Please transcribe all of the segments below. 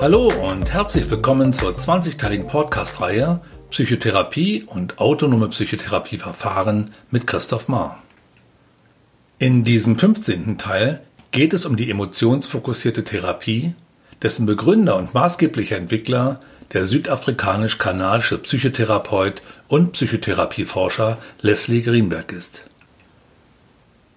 Hallo und herzlich willkommen zur 20-teiligen Podcast-Reihe Psychotherapie und autonome Psychotherapieverfahren mit Christoph Mahr. In diesem 15. Teil geht es um die emotionsfokussierte Therapie, dessen Begründer und maßgeblicher Entwickler der südafrikanisch-kanadische Psychotherapeut und Psychotherapieforscher Leslie Greenberg ist.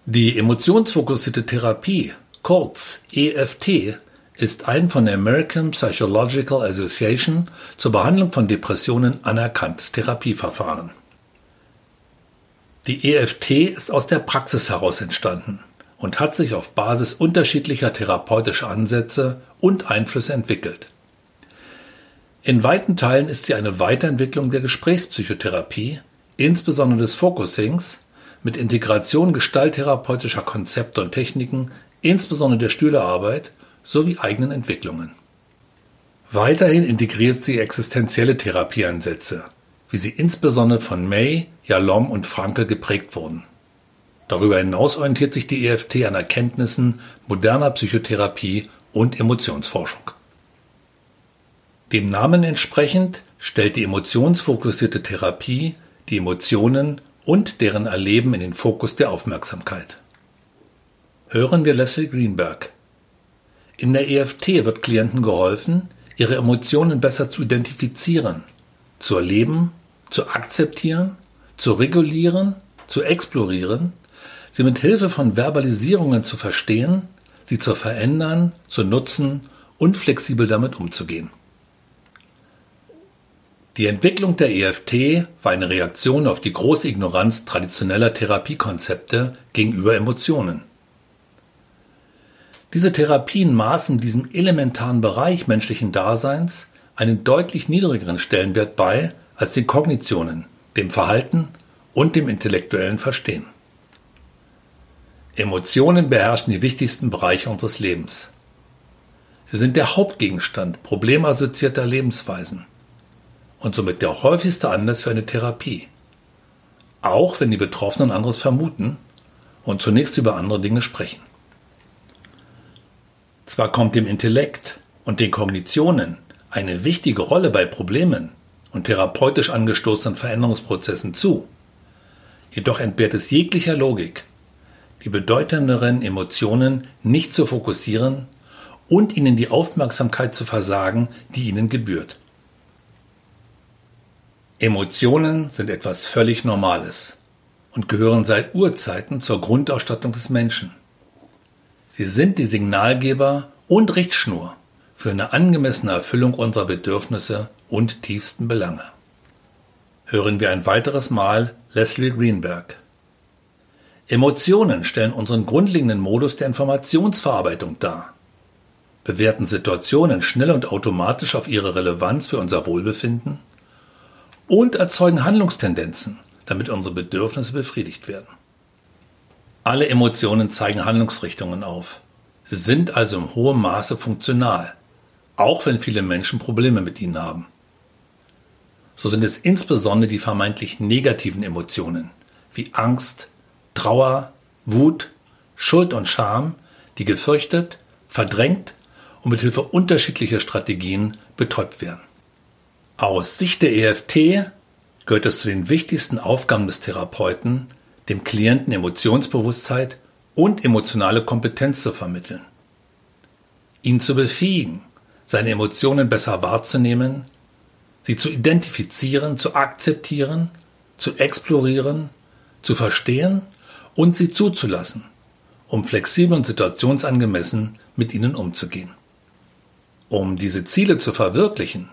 Die emotionsfokussierte Therapie, kurz EFT, ist ein von der American Psychological Association zur Behandlung von Depressionen anerkanntes Therapieverfahren. Die EFT ist aus der Praxis heraus entstanden und hat sich auf Basis unterschiedlicher therapeutischer Ansätze und Einflüsse entwickelt. In weiten Teilen ist sie eine Weiterentwicklung der Gesprächspsychotherapie, insbesondere des Focusings, mit Integration gestalttherapeutischer Konzepte und Techniken, insbesondere der Stühlearbeit sowie eigenen Entwicklungen. Weiterhin integriert sie existenzielle Therapieansätze, wie sie insbesondere von May, Jalom und Franke geprägt wurden. Darüber hinaus orientiert sich die EFT an Erkenntnissen moderner Psychotherapie und Emotionsforschung. Dem Namen entsprechend stellt die emotionsfokussierte Therapie die Emotionen und deren Erleben in den Fokus der Aufmerksamkeit. Hören wir Leslie Greenberg, in der EFT wird Klienten geholfen, ihre Emotionen besser zu identifizieren, zu erleben, zu akzeptieren, zu regulieren, zu explorieren, sie mit Hilfe von Verbalisierungen zu verstehen, sie zu verändern, zu nutzen und flexibel damit umzugehen. Die Entwicklung der EFT war eine Reaktion auf die große Ignoranz traditioneller Therapiekonzepte gegenüber Emotionen. Diese Therapien maßen diesem elementaren Bereich menschlichen Daseins einen deutlich niedrigeren Stellenwert bei als den Kognitionen, dem Verhalten und dem intellektuellen Verstehen. Emotionen beherrschen die wichtigsten Bereiche unseres Lebens. Sie sind der Hauptgegenstand problemassoziierter Lebensweisen und somit der häufigste Anlass für eine Therapie. Auch wenn die Betroffenen anderes vermuten und zunächst über andere Dinge sprechen. Zwar kommt dem Intellekt und den Kognitionen eine wichtige Rolle bei Problemen und therapeutisch angestoßenen Veränderungsprozessen zu, jedoch entbehrt es jeglicher Logik, die bedeutenderen Emotionen nicht zu fokussieren und ihnen die Aufmerksamkeit zu versagen, die ihnen gebührt. Emotionen sind etwas völlig Normales und gehören seit Urzeiten zur Grundausstattung des Menschen. Sie sind die Signalgeber und Richtschnur für eine angemessene Erfüllung unserer Bedürfnisse und tiefsten Belange. Hören wir ein weiteres Mal Leslie Greenberg. Emotionen stellen unseren grundlegenden Modus der Informationsverarbeitung dar, bewerten Situationen schnell und automatisch auf ihre Relevanz für unser Wohlbefinden und erzeugen Handlungstendenzen, damit unsere Bedürfnisse befriedigt werden. Alle Emotionen zeigen Handlungsrichtungen auf. Sie sind also im hohen Maße funktional, auch wenn viele Menschen Probleme mit ihnen haben. So sind es insbesondere die vermeintlich negativen Emotionen wie Angst, Trauer, Wut, Schuld und Scham, die gefürchtet, verdrängt und mit Hilfe unterschiedlicher Strategien betäubt werden. Aus Sicht der EFT gehört es zu den wichtigsten Aufgaben des Therapeuten, dem Klienten Emotionsbewusstheit und emotionale Kompetenz zu vermitteln. Ihn zu befähigen, seine Emotionen besser wahrzunehmen, sie zu identifizieren, zu akzeptieren, zu explorieren, zu verstehen und sie zuzulassen, um flexibel und situationsangemessen mit ihnen umzugehen. Um diese Ziele zu verwirklichen,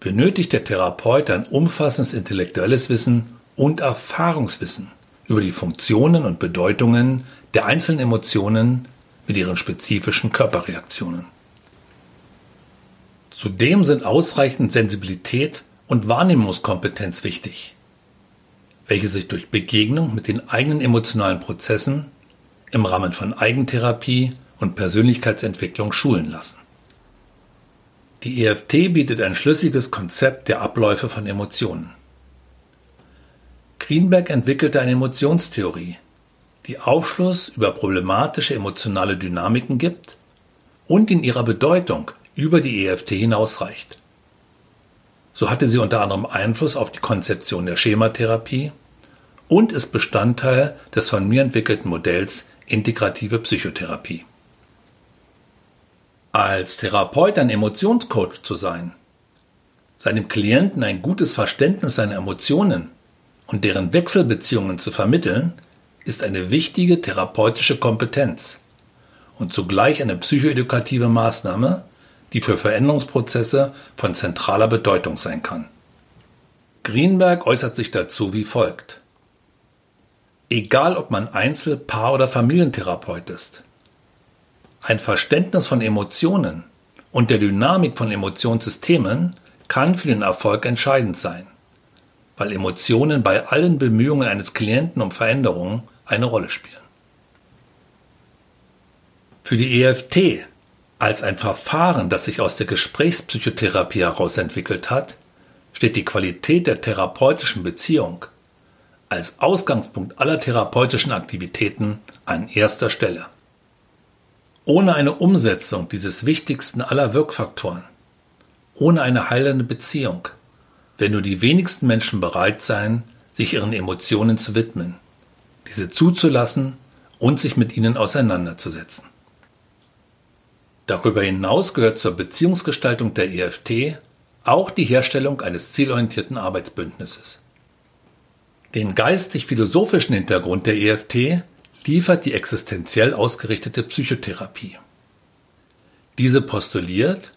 benötigt der Therapeut ein umfassendes intellektuelles Wissen und Erfahrungswissen über die Funktionen und Bedeutungen der einzelnen Emotionen mit ihren spezifischen Körperreaktionen. Zudem sind ausreichend Sensibilität und Wahrnehmungskompetenz wichtig, welche sich durch Begegnung mit den eigenen emotionalen Prozessen im Rahmen von Eigentherapie und Persönlichkeitsentwicklung schulen lassen. Die EFT bietet ein schlüssiges Konzept der Abläufe von Emotionen. Greenberg entwickelte eine Emotionstheorie, die Aufschluss über problematische emotionale Dynamiken gibt und in ihrer Bedeutung über die EFT hinausreicht. So hatte sie unter anderem Einfluss auf die Konzeption der Schematherapie und ist Bestandteil des von mir entwickelten Modells Integrative Psychotherapie. Als Therapeut ein Emotionscoach zu sein, seinem Klienten ein gutes Verständnis seiner Emotionen und deren Wechselbeziehungen zu vermitteln, ist eine wichtige therapeutische Kompetenz und zugleich eine psychoedukative Maßnahme, die für Veränderungsprozesse von zentraler Bedeutung sein kann. Greenberg äußert sich dazu wie folgt. Egal ob man Einzel-, Paar- oder Familientherapeut ist, ein Verständnis von Emotionen und der Dynamik von Emotionssystemen kann für den Erfolg entscheidend sein, weil Emotionen bei allen Bemühungen eines Klienten um Veränderungen eine Rolle spielen. Für die EFT als ein Verfahren, das sich aus der Gesprächspsychotherapie heraus entwickelt hat, steht die Qualität der therapeutischen Beziehung als Ausgangspunkt aller therapeutischen Aktivitäten an erster Stelle. Ohne eine Umsetzung dieses wichtigsten aller Wirkfaktoren, ohne eine heilende Beziehung, werden nur die wenigsten Menschen bereit sein, sich ihren Emotionen zu widmen, diese zuzulassen und sich mit ihnen auseinanderzusetzen. Darüber hinaus gehört zur Beziehungsgestaltung der EFT auch die Herstellung eines zielorientierten Arbeitsbündnisses. Den geistig-philosophischen Hintergrund der EFT liefert die existenziell ausgerichtete Psychotherapie. Diese postuliert,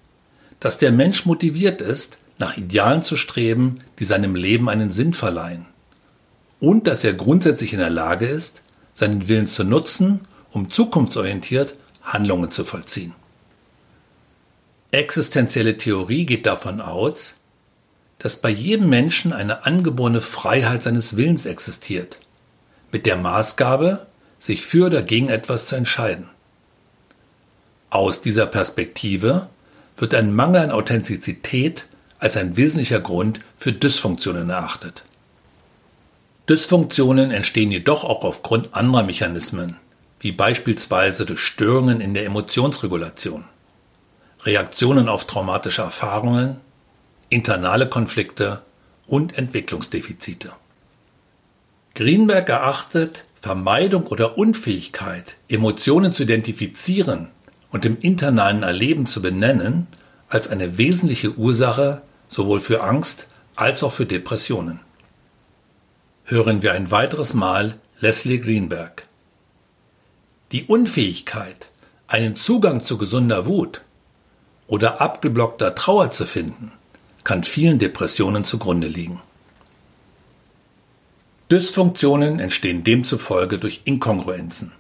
dass der Mensch motiviert ist, nach Idealen zu streben, die seinem Leben einen Sinn verleihen, und dass er grundsätzlich in der Lage ist, seinen Willen zu nutzen, um zukunftsorientiert Handlungen zu vollziehen. Existenzielle Theorie geht davon aus, dass bei jedem Menschen eine angeborene Freiheit seines Willens existiert, mit der Maßgabe, sich für oder gegen etwas zu entscheiden. Aus dieser Perspektive wird ein Mangel an Authentizität als ein wesentlicher Grund für Dysfunktionen erachtet. Dysfunktionen entstehen jedoch auch aufgrund anderer Mechanismen, wie beispielsweise durch Störungen in der Emotionsregulation. Reaktionen auf traumatische Erfahrungen, internale Konflikte und Entwicklungsdefizite. Greenberg erachtet Vermeidung oder Unfähigkeit, Emotionen zu identifizieren und im internalen Erleben zu benennen, als eine wesentliche Ursache sowohl für Angst als auch für Depressionen. Hören wir ein weiteres Mal Leslie Greenberg. Die Unfähigkeit, einen Zugang zu gesunder Wut oder abgeblockter Trauer zu finden, kann vielen Depressionen zugrunde liegen. Dysfunktionen entstehen demzufolge durch Inkongruenzen.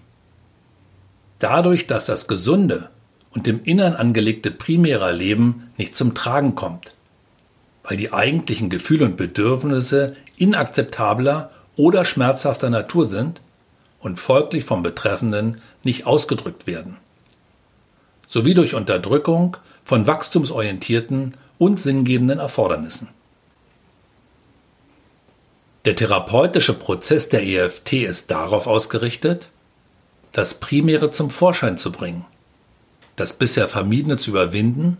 Dadurch, dass das gesunde und im Innern angelegte primäre Leben nicht zum Tragen kommt, weil die eigentlichen Gefühle und Bedürfnisse inakzeptabler oder schmerzhafter Natur sind und folglich vom Betreffenden nicht ausgedrückt werden, sowie durch Unterdrückung von wachstumsorientierten und sinngebenden Erfordernissen. Der therapeutische Prozess der EFT ist darauf ausgerichtet, das Primäre zum Vorschein zu bringen, das bisher Vermiedene zu überwinden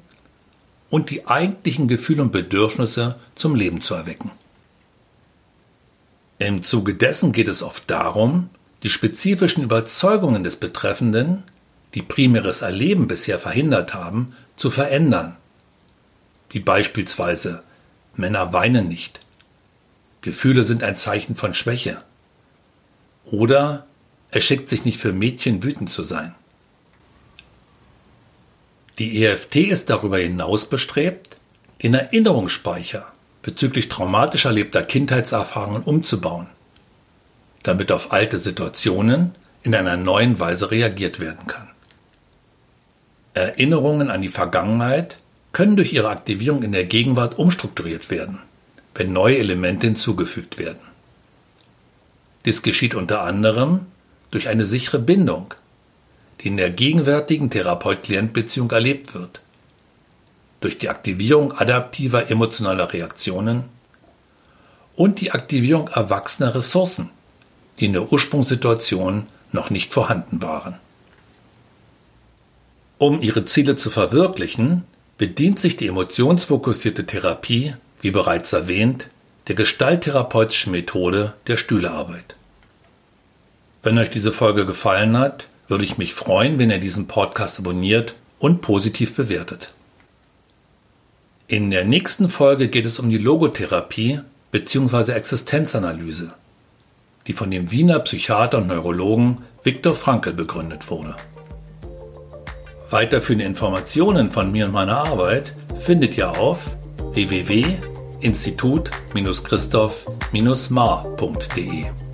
und die eigentlichen Gefühle und Bedürfnisse zum Leben zu erwecken. Im Zuge dessen geht es oft darum, die spezifischen Überzeugungen des Betreffenden, die primäres Erleben bisher verhindert haben, zu verändern. Wie beispielsweise Männer weinen nicht. Gefühle sind ein Zeichen von Schwäche. Oder es schickt sich nicht für Mädchen wütend zu sein. Die EFT ist darüber hinaus bestrebt, den Erinnerungsspeicher bezüglich traumatisch erlebter Kindheitserfahrungen umzubauen, damit auf alte Situationen in einer neuen Weise reagiert werden kann. Erinnerungen an die Vergangenheit können durch ihre Aktivierung in der Gegenwart umstrukturiert werden, wenn neue Elemente hinzugefügt werden. Dies geschieht unter anderem durch eine sichere Bindung, die in der gegenwärtigen Therapeut-Klient-Beziehung erlebt wird, durch die Aktivierung adaptiver emotionaler Reaktionen und die Aktivierung erwachsener Ressourcen, die in der Ursprungssituation noch nicht vorhanden waren. Um ihre Ziele zu verwirklichen, bedient sich die emotionsfokussierte Therapie, wie bereits erwähnt, der gestalttherapeutischen Methode der Stühlearbeit. Wenn euch diese Folge gefallen hat, würde ich mich freuen, wenn ihr diesen Podcast abonniert und positiv bewertet. In der nächsten Folge geht es um die Logotherapie bzw. Existenzanalyse, die von dem Wiener Psychiater und Neurologen Viktor Frankl begründet wurde. Weiterführende Informationen von mir und meiner Arbeit findet ihr auf www.institut-christoph-mar.de.